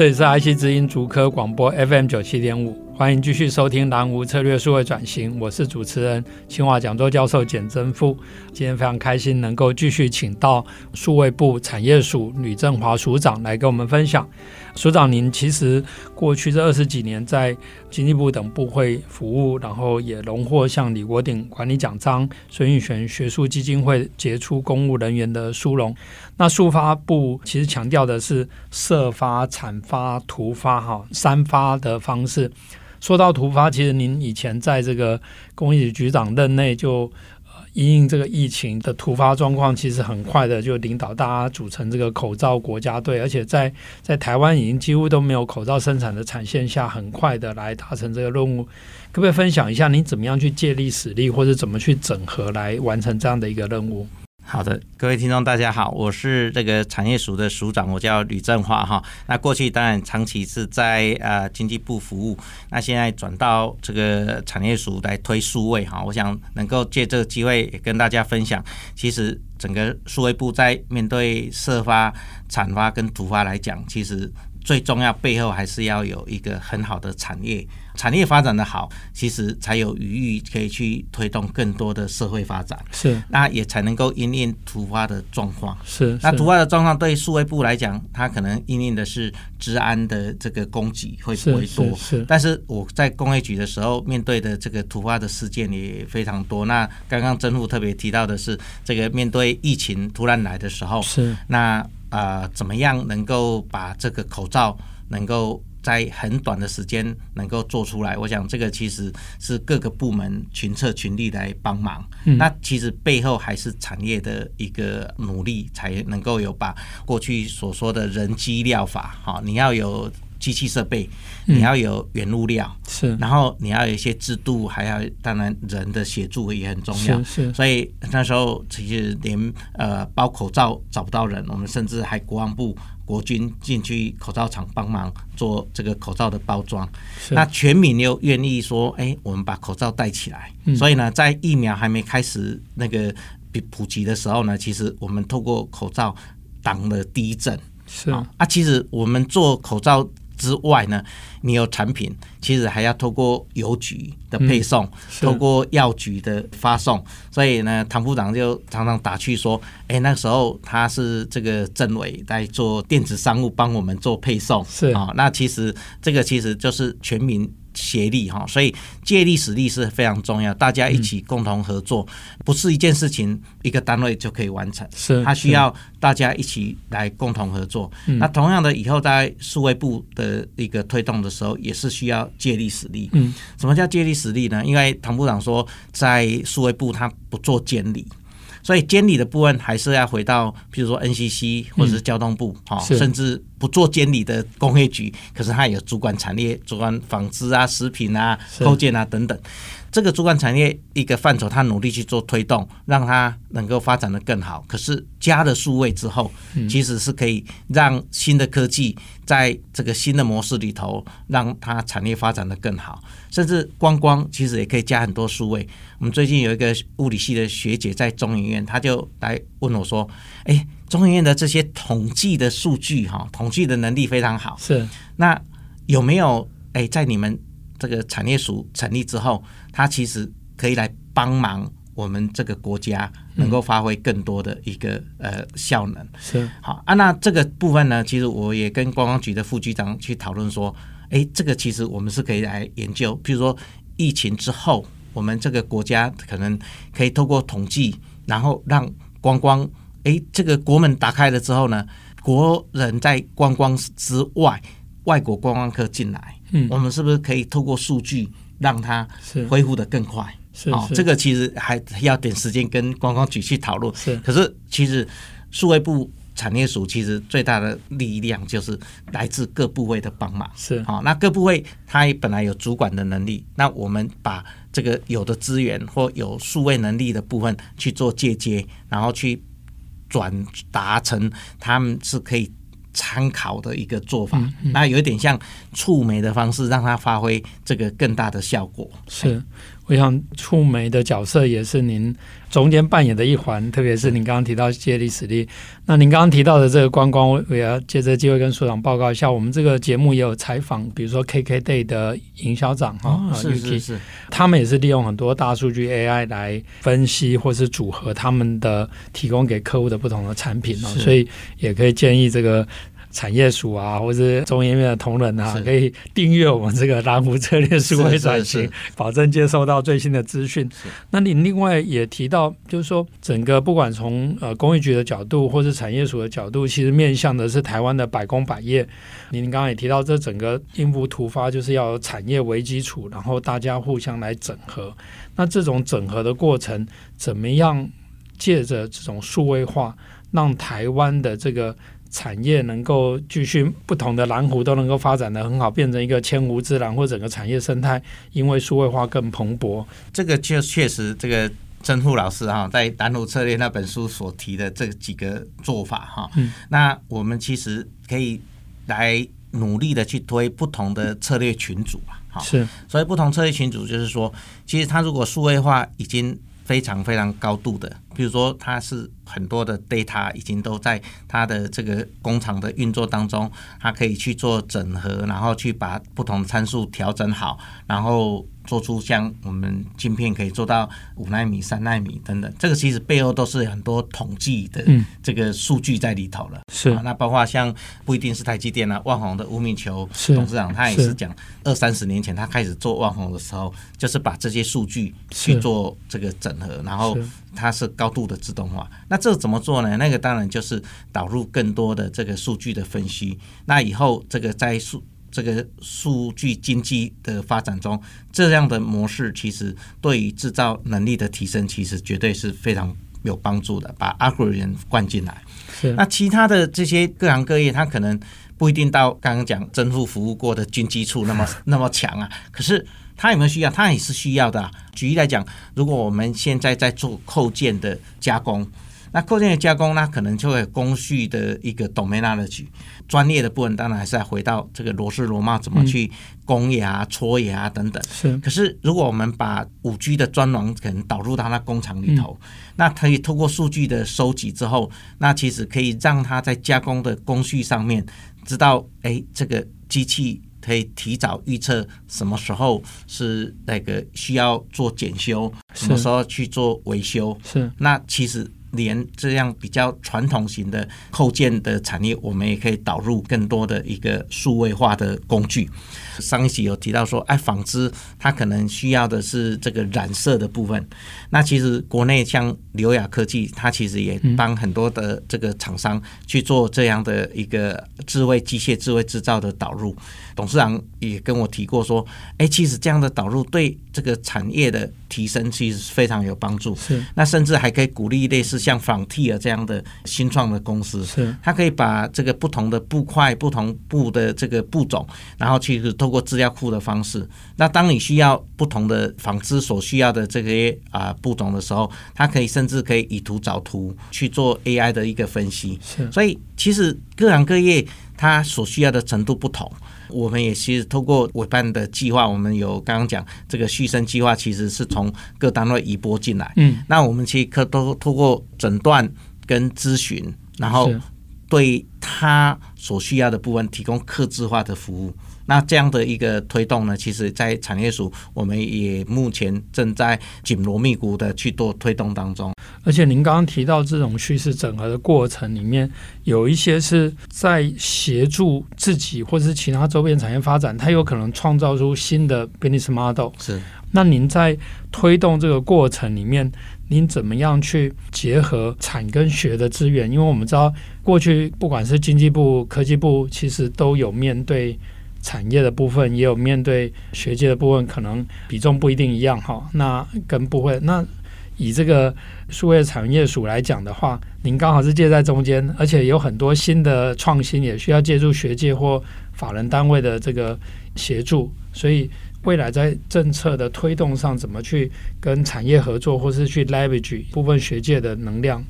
这里是 IC 之音竹科广播 FM 九七点五，欢迎继续收听南无策略数位转型，我是主持人清华讲座教授简真富。今天非常开心能够继续请到数位部产业署吕振华署长来跟我们分享。署长，您其实过去这二十几年在经济部等部会服务，然后也荣获像李国鼎管理奖章、孙运璇学术基金会杰出公务人员的殊荣。那数发部其实强调的是设发、产发、图发哈三发的方式。说到图发，其实您以前在这个工业局局长任内就。因应这个疫情的突发状况，其实很快的就领导大家组成这个口罩国家队，而且在在台湾已经几乎都没有口罩生产的产线下，很快的来达成这个任务。可不可以分享一下，你怎么样去借力使力，或者怎么去整合来完成这样的一个任务？好的，各位听众，大家好，我是这个产业署的署长，我叫吕振华哈。那过去当然长期是在呃经济部服务，那现在转到这个产业署来推数位哈。我想能够借这个机会也跟大家分享，其实整个数位部在面对设发、产发跟图发来讲，其实最重要背后还是要有一个很好的产业。产业发展的好，其实才有余裕可以去推动更多的社会发展。是，那也才能够因应突发的状况。是，那突发的状况对数位部来讲，它可能因应的是治安的这个供给会不会多？是，是。但是我在工业局的时候，面对的这个突发的事件也非常多。那刚刚政府特别提到的是，这个面对疫情突然来的时候，是。那呃，怎么样能够把这个口罩能够在很短的时间能够做出来，我想这个其实是各个部门群策群力来帮忙。嗯。那其实背后还是产业的一个努力，才能够有把过去所说的人机料法，哈，你要有机器设备，你要有原物料，是，然后你要有一些制度，还要当然人的协助也很重要。是是。所以那时候其实连呃包口罩找不到人，我们甚至还国防部。国军进去口罩厂帮忙做这个口罩的包装，那全民又愿意说：“哎，我们把口罩戴起来。”所以呢，在疫苗还没开始那个普及的时候呢，其实我们透过口罩挡了第一阵。是啊啊，其实我们做口罩。之外呢，你有产品，其实还要透过邮局的配送，嗯、透过药局的发送，所以呢，唐部长就常常打趣说：“哎、欸，那时候他是这个政委在做电子商务，帮我们做配送，是。啊、哦，那其实这个其实就是全民。”协力哈，所以借力使力是非常重要，大家一起共同合作，不是一件事情一个单位就可以完成，是它需要大家一起来共同合作。那同样的，以后在数位部的一个推动的时候，也是需要借力使力。嗯，什么叫借力使力呢？因为唐部长说，在数位部他不做监理。所以监理的部分还是要回到，譬如说 NCC 或者是交通部，哈、嗯，甚至不做监理的工业局，可是它有主管产业、主管纺织啊、食品啊、构建啊等等。这个主管产业一个范畴，他努力去做推动，让它能够发展的更好。可是加了数位之后，其实是可以让新的科技在这个新的模式里头，让它产业发展的更好。甚至观光其实也可以加很多数位。我们最近有一个物理系的学姐在中研院，她就来问我说：“哎，中研院的这些统计的数据，哈，统计的能力非常好，是那有没有哎在你们？”这个产业署成立之后，它其实可以来帮忙我们这个国家能够发挥更多的一个、嗯、呃效能。是好啊，那这个部分呢，其实我也跟观光局的副局长去讨论说，哎，这个其实我们是可以来研究。譬如说疫情之后，我们这个国家可能可以透过统计，然后让观光，哎，这个国门打开了之后呢，国人在观光之外，外国观光客进来。嗯，我们是不是可以透过数据让它恢复的更快？是，哦，这个其实还要点时间跟观光局去讨论。是，可是其实数位部产业署其实最大的力量就是来自各部位的帮忙。是好，那各部位它本来有主管的能力，那我们把这个有的资源或有数位能力的部分去做借接，然后去转达成他们是可以参考的一个做法。嗯嗯、那有一点像触媒的方式，让它发挥这个更大的效果。是。我想触媒的角色也是您中间扮演的一环，特别是您刚刚提到借力使力。那您刚刚提到的这个观光，我也要借这个机会跟署长报告一下。我们这个节目也有采访，比如说 KKday 的营销长哈，哦、是是是，他们也是利用很多大数据 AI 来分析或是组合他们的提供给客户的不同的产品哦，所以也可以建议这个。产业署啊，或者是中研院的同仁啊，可以订阅我们这个蓝湖策略数位转型，保证接收到最新的资讯。那你另外也提到，就是说整个不管从呃工业局的角度，或是产业署的角度，其实面向的是台湾的百工百业。您刚刚也提到，这整个应付突发就是要有产业为基础，然后大家互相来整合。那这种整合的过程，怎么样借着这种数位化，让台湾的这个产业能够继续不同的蓝湖都能够发展的很好，变成一个千湖之蓝，或整个产业生态因为数位化更蓬勃。这个就确实，这个曾富老师哈在《蓝湖策略》那本书所提的这几个做法哈，嗯，那我们其实可以来努力的去推不同的策略群组啊，哈，是，所以不同策略群组就是说，其实它如果数位化已经。非常非常高度的，比如说它是很多的 data 已经都在它的这个工厂的运作当中，它可以去做整合，然后去把不同参数调整好，然后。做出像我们晶片可以做到五纳米、三纳米等等，这个其实背后都是很多统计的这个数据在里头了。是、啊，那包括像不一定是台积电啊，万宏的吴敏球董事长他也是讲，二三十年前他开始做万宏的时候，就是把这些数据去做这个整合，然后它是高度的自动化。那这怎么做呢？那个当然就是导入更多的这个数据的分析。那以后这个在数这个数据经济的发展中，这样的模式其实对于制造能力的提升，其实绝对是非常有帮助的。把 algorithm 灌进来，是那其他的这些各行各业，它可能不一定到刚刚讲政府服务过的军机处那么 那么强啊。可是它有没有需要？它也是需要的啊。举例来讲，如果我们现在在做扣件的加工。那构件的加工，那可能就会有工序的一个 domain knowledge，专业的部分当然还是要回到这个螺丝螺帽怎么去攻牙、搓牙等等。是。可是如果我们把五 G 的专网可能导入到那工厂里头，那可以透过数据的收集之后，那其实可以让它在加工的工序上面知道，哎，这个机器可以提早预测什么时候是那个需要做检修，什么时候去做维修。是。那其实。连这样比较传统型的扣件的产业，我们也可以导入更多的一个数位化的工具。上一集有提到说，哎，纺织它可能需要的是这个染色的部分。那其实国内像刘雅科技，它其实也帮很多的这个厂商去做这样的一个智慧机械、智慧制造的导入。董事长也跟我提过说，哎，其实这样的导入对这个产业的提升其实非常有帮助。是，那甚至还可以鼓励类似像 Frontier 这样的新创的公司，是，它可以把这个不同的布块、不同布的这个布种，然后其实通过资料库的方式，那当你需要不同的纺织所需要的这些啊布种的时候，它可以甚至可以以图找图去做 AI 的一个分析。是，所以其实各行各业它所需要的程度不同。我们也其实透过委办的计划，我们有刚刚讲这个续生计划，其实是从各单位移拨进来。嗯，那我们其实可都透过诊断跟咨询，然后对他所需要的部分提供客制化的服务。那这样的一个推动呢，其实，在产业署，我们也目前正在紧锣密鼓的去做推动当中。而且，您刚刚提到这种叙事整合的过程里面，有一些是在协助自己或者是其他周边产业发展，它有可能创造出新的 business model。是。那您在推动这个过程里面，您怎么样去结合产跟学的资源？因为我们知道，过去不管是经济部、科技部，其实都有面对。产业的部分也有面对学界的部分，可能比重不一定一样哈。那跟部会那以这个数位产业署来讲的话，您刚好是介在中间，而且有很多新的创新也需要借助学界或法人单位的这个协助，所以未来在政策的推动上，怎么去跟产业合作，或是去 leverage 部分学界的能量？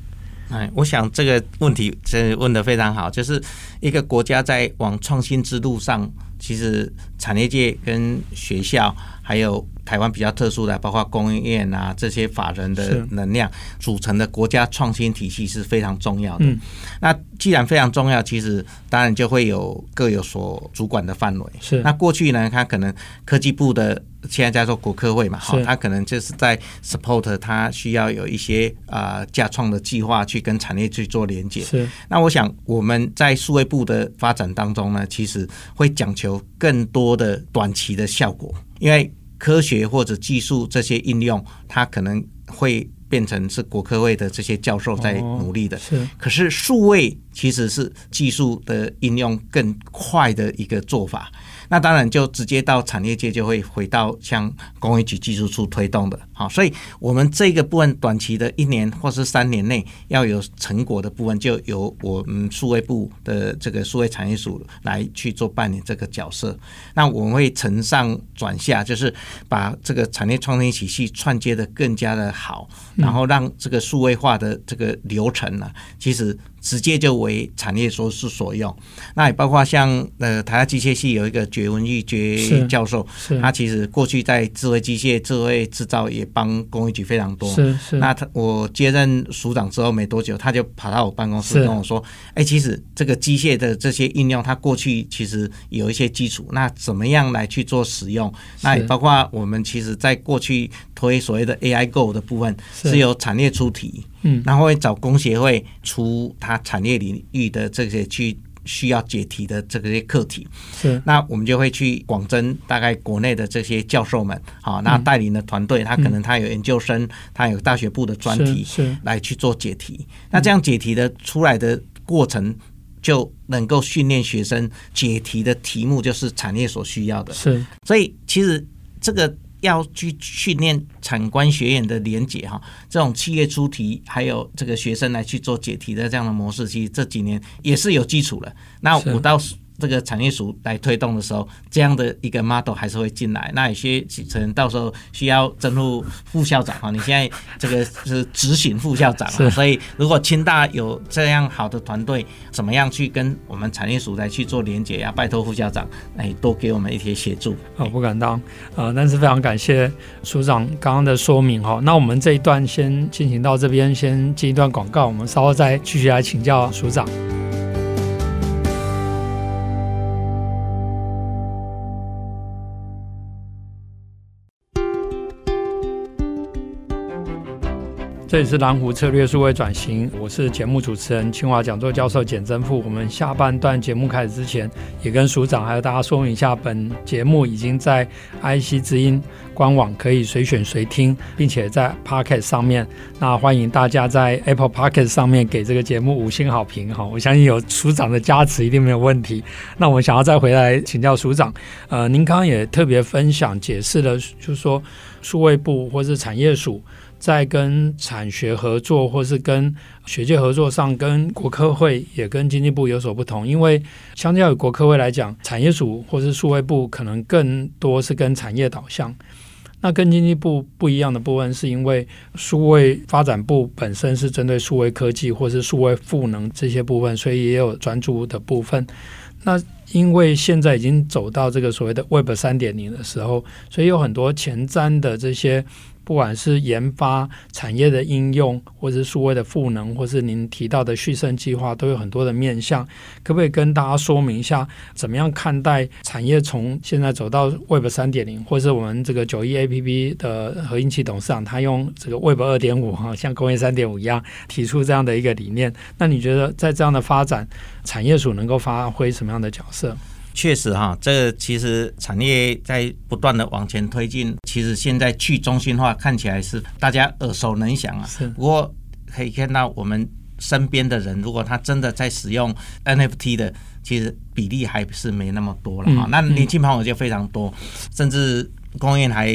哎，我想这个问题真问得非常好，就是一个国家在往创新之路上，其实产业界跟学校还有。台湾比较特殊的，包括工研院啊这些法人的能量组成的国家创新体系是非常重要的。嗯、那既然非常重要，其实当然就会有各有所主管的范围。是。那过去呢，它可能科技部的现在叫做国科会嘛，好，他可能就是在 support，他需要有一些啊架创的计划去跟产业去做连接。是。那我想我们在数位部的发展当中呢，其实会讲求更多的短期的效果，因为。科学或者技术这些应用，它可能会变成是国科会的这些教授在努力的。是，可是数位其实是技术的应用更快的一个做法。那当然就直接到产业界，就会回到像工业局技术处推动的，好，所以我们这个部分短期的一年或是三年内要有成果的部分，就由我们数位部的这个数位产业署来去做扮演这个角色。那我们会承上转下，就是把这个产业创新体系串接的更加的好，然后让这个数位化的这个流程呢，其实。直接就为产业所是所用，那也包括像呃台大机械系有一个绝文玉绝教授，他其实过去在智慧机械、智慧制造也帮工业局非常多。是是。那他我接任署长之后没多久，他就跑到我办公室跟我说：“哎，其实这个机械的这些应用，它过去其实有一些基础，那怎么样来去做使用？那也包括我们其实在过去推所谓的 AI Go 的部分，是由产业出题。”嗯，然后会找工协会出他产业领域的这些去需要解题的这些课题，是，那我们就会去广征大概国内的这些教授们，好，那带领的团队，他可能他有研究生，他有大学部的专题，是来去做解题。那这样解题的出来的过程，就能够训练学生解题的题目就是产业所需要的，是。所以其实这个。要去训练产官学研的连结哈，这种企业出题，还有这个学生来去做解题的这样的模式，其实这几年也是有基础了。那我倒是。这个产业署来推动的时候，这样的一个 model 还是会进来。那有些可能到时候需要征入副校长啊，你现在这个是执行副校长啊，所以如果清大有这样好的团队，怎么样去跟我们产业署来去做连接呀？拜托副校长哎，多给我们一些协助。好，不敢当啊，但是非常感谢署长刚刚的说明哈。那我们这一段先进行到这边，先进一段广告，我们稍后再继续来请教署长。这里是蓝湖策略数位转型，我是节目主持人清华讲座教授简真富。我们下半段节目开始之前，也跟署长还有大家说明一下，本节目已经在 IC 之音官网可以随选随听，并且在 Podcast 上面。那欢迎大家在 Apple Podcast 上面给这个节目五星好评哈，我相信有署长的加持一定没有问题。那我们想要再回来请教署长，呃，您刚刚也特别分享解释了，就是说数位部或是产业署。在跟产学合作，或是跟学界合作上，跟国科会也跟经济部有所不同。因为相较于国科会来讲，产业署或是数位部可能更多是跟产业导向。那跟经济部不一样的部分，是因为数位发展部本身是针对数位科技或是数位赋能这些部分，所以也有专注的部分。那因为现在已经走到这个所谓的 Web 三点零的时候，所以有很多前瞻的这些。不管是研发产业的应用，或者是数位的赋能，或是您提到的续生计划，都有很多的面向。可不可以跟大家说明一下，怎么样看待产业从现在走到 Web 三点零，或是我们这个九一 APP 的何英奇董事长，他用这个 Web 二点五哈，像工业三点五一样提出这样的一个理念？那你觉得在这样的发展，产业署能够发挥什么样的角色？确实哈，这个其实产业在不断的往前推进。其实现在去中心化看起来是大家耳熟能详啊。是。不过可以看到我们身边的人，如果他真的在使用 NFT 的，其实比例还是没那么多了哈。那年轻朋友就非常多，甚至公园还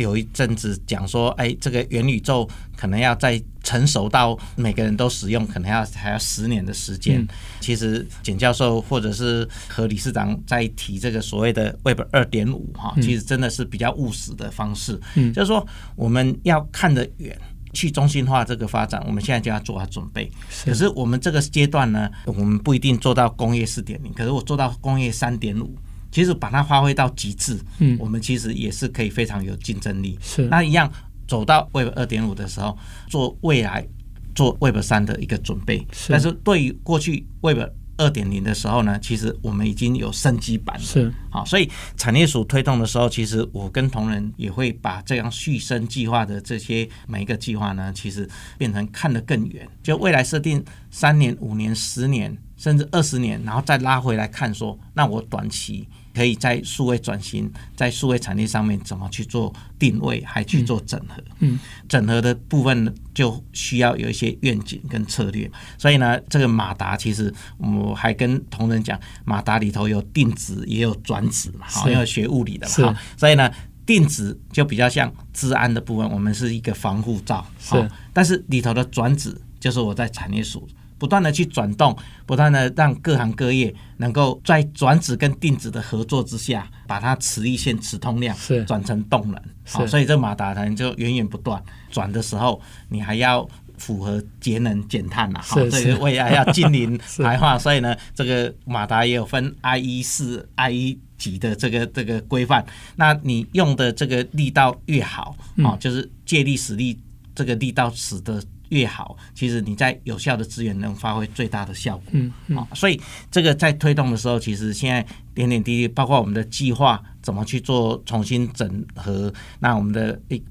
有一阵子讲说，哎，这个元宇宙可能要再成熟到每个人都使用，可能要还要十年的时间。嗯、其实简教授或者是何理事长在提这个所谓的 Web 二点五哈，其实真的是比较务实的方式。嗯，就是说我们要看得远。去中心化这个发展，我们现在就要做好准备。可是我们这个阶段呢，我们不一定做到工业四点零，可是我做到工业三点五，其实把它发挥到极致，嗯，我们其实也是可以非常有竞争力。是那一样走到 Web 二点五的时候，做未来做 Web 三的一个准备。是，但是对于过去 Web 二点零的时候呢，其实我们已经有升级版了。是好，所以产业署推动的时候，其实我跟同仁也会把这样续生计划的这些每一个计划呢，其实变成看得更远，就未来设定三年、五年、十年，甚至二十年，然后再拉回来看说，那我短期。可以在数位转型，在数位产业上面怎么去做定位，还去做整合。嗯，整合的部分，就需要有一些愿景跟策略。所以呢，这个马达其实我还跟同仁讲，马达里头有定值也有转子嘛，好，要学物理的嘛。所以呢，定值就比较像治安的部分，我们是一个防护罩。是，但是里头的转子就是我在产业署。不断的去转动，不断的让各行各业能够在转子跟定子的合作之下，把它磁力线磁通量转成动能。好，所以这马达能就源源不断转的时候，你还要符合节能减碳呐。好，这个未来要净零 排放，所以呢，这个马达也有分 IE 四、IE 几的这个这个规范。那你用的这个力道越好，啊，就是借力使力这个力道使得。越好，其实你在有效的资源能发挥最大的效果。嗯，好，所以这个在推动的时候，其实现在点点滴滴，包括我们的计划怎么去做重新整合，那我们的一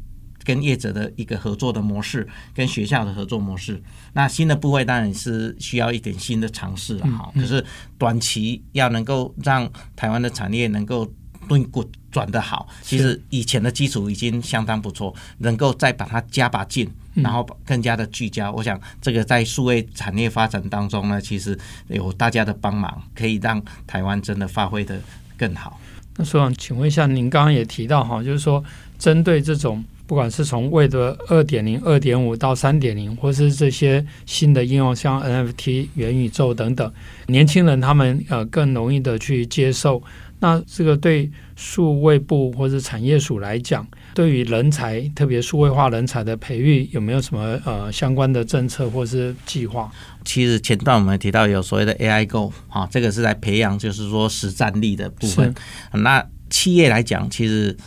跟业者的一个合作的模式，跟学校的合作模式，那新的部位当然是需要一点新的尝试了哈。可是短期要能够让台湾的产业能够蹲滚转得好，其实以前的基础已经相当不错，能够再把它加把劲。然后更加的聚焦，我想这个在数位产业发展当中呢，其实有大家的帮忙，可以让台湾真的发挥的更好。那所长，请问一下，您刚刚也提到哈，就是说针对这种不管是从 Web 二点零、二点五到三点零，或是这些新的应用，像 NFT、元宇宙等等，年轻人他们呃更容易的去接受。那这个对数位部或者产业署来讲，对于人才，特别数位化人才的培育，有没有什么呃相关的政策或是计划？其实前段我们提到有所谓的 AI Go 啊，这个是来培养就是说实战力的部分。那企业来讲，其实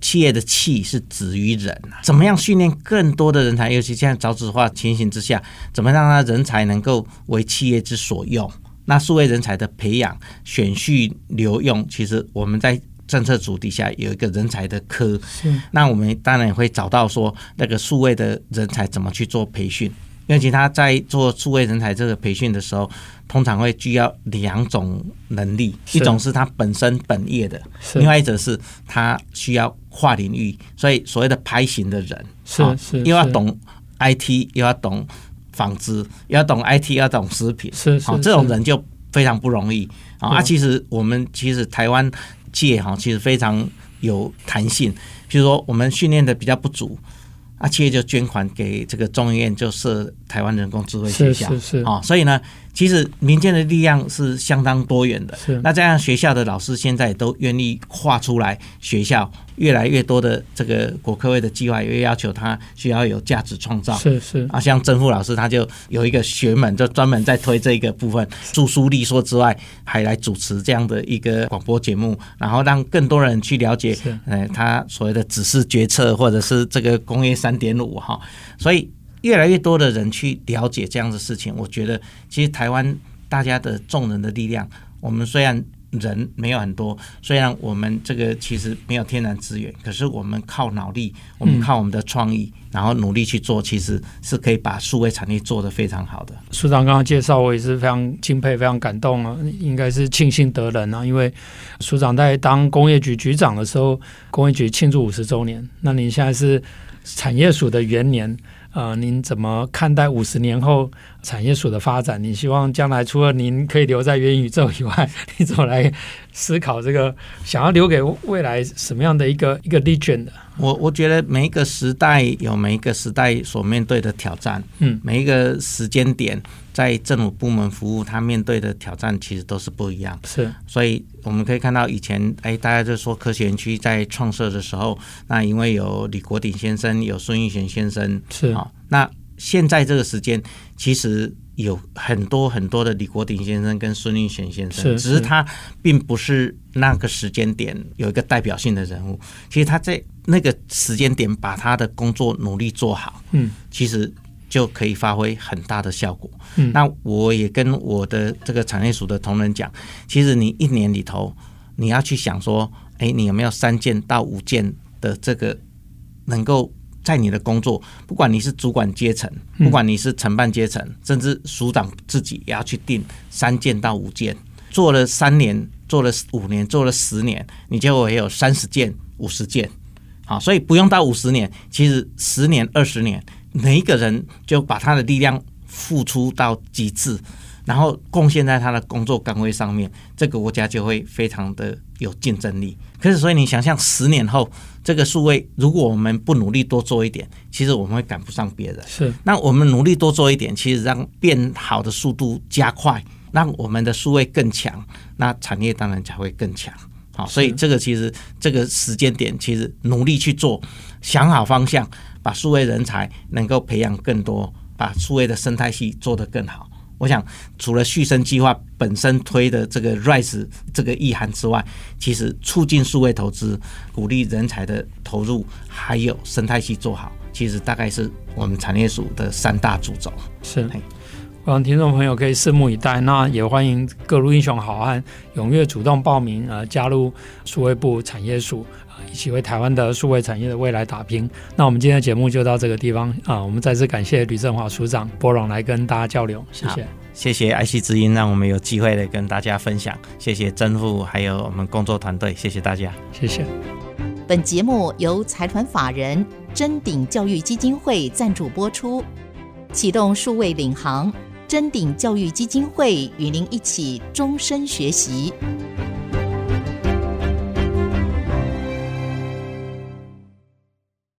企业的“气”是止于人，怎么样训练更多的人才？尤其现在少子化情形之下，怎么让他人才能够为企业之所用？那数位人才的培养、选育、留用，其实我们在政策组底下有一个人才的科。是。那我们当然也会找到说，那个数位的人才怎么去做培训？因为其他在做数位人才这个培训的时候，通常会需要两种能力，一种是他本身本业的，另外一种是他需要跨领域。所以所谓的拍型的人，是是，又要懂 IT，又要懂。纺织又要懂 IT，要懂食品，是好，这种人就非常不容易啊。啊，其实我们其实台湾界哈，其实非常有弹性。比如说，我们训练的比较不足，啊，企业就捐款给这个中医院，就是台湾人工智慧学校，是是是啊。所以呢，其实民间的力量是相当多元的。是那这样学校的老师现在都愿意画出来学校。越来越多的这个国科会的计划，也要求他需要有价值创造。是是啊，像曾富老师他就有一个学门，就专门在推这个部分，著书立说之外，还来主持这样的一个广播节目，然后让更多人去了解，呃，他所谓的指示决策，或者是这个工业三点五哈。所以越来越多的人去了解这样的事情，我觉得其实台湾大家的众人的力量，我们虽然。人没有很多，虽然我们这个其实没有天然资源，可是我们靠脑力，我们靠我们的创意，然后努力去做，其实是可以把数位产业做得非常好的。署长刚刚介绍，我也是非常敬佩，非常感动啊，应该是庆幸得人啊，因为署长在当工业局局长的时候，工业局庆祝五十周年，那您现在是产业署的元年。呃，您怎么看待五十年后产业署的发展？你希望将来除了您可以留在元宇宙以外，你怎么来思考这个？想要留给未来什么样的一个一个 legend？我我觉得每一个时代有每一个时代所面对的挑战，嗯，每一个时间点在政府部门服务，他面对的挑战其实都是不一样。是，所以我们可以看到以前，哎，大家就说科学园区在创设的时候，那因为有李国鼎先生，有孙运璇先生，是啊，那现在这个时间其实。有很多很多的李国鼎先生跟孙运璇先生，只是他并不是那个时间点有一个代表性的人物。其实他在那个时间点把他的工作努力做好，嗯，其实就可以发挥很大的效果。嗯，那我也跟我的这个产业署的同仁讲，其实你一年里头你要去想说，哎，你有没有三件到五件的这个能够。在你的工作，不管你是主管阶层，不管你是承办阶层，甚至署长自己也要去定三件到五件。做了三年，做了五年，做了十年，你结果也有三十件、五十件。好，所以不用到五十年，其实十年、二十年，每一个人就把他的力量付出到极致，然后贡献在他的工作岗位上面，这个国家就会非常的有竞争力。可是，所以你想象十年后。这个数位，如果我们不努力多做一点，其实我们会赶不上别人。是，那我们努力多做一点，其实让变好的速度加快，让我们的数位更强，那产业当然才会更强。好，所以这个其实这个时间点，其实努力去做，想好方向，把数位人才能够培养更多，把数位的生态系做得更好。我想，除了续生计划本身推的这个 RISE 这个意涵之外，其实促进数位投资、鼓励人才的投入，还有生态系做好，其实大概是我们产业署的三大主轴。是，我想听众朋友可以拭目以待。那也欢迎各路英雄好汉踊跃主动报名，呃，加入数位部产业署。一起为台湾的数位产业的未来打拼。那我们今天的节目就到这个地方啊！我们再次感谢吕振华署长拨冗来跟大家交流，谢谢，谢谢 IC 之音，让我们有机会来跟大家分享。谢谢曾副还有我们工作团队，谢谢大家，谢谢。本节目由财团法人真鼎教育基金会赞助播出，启动数位领航，真鼎教育基金会与您一起终身学习。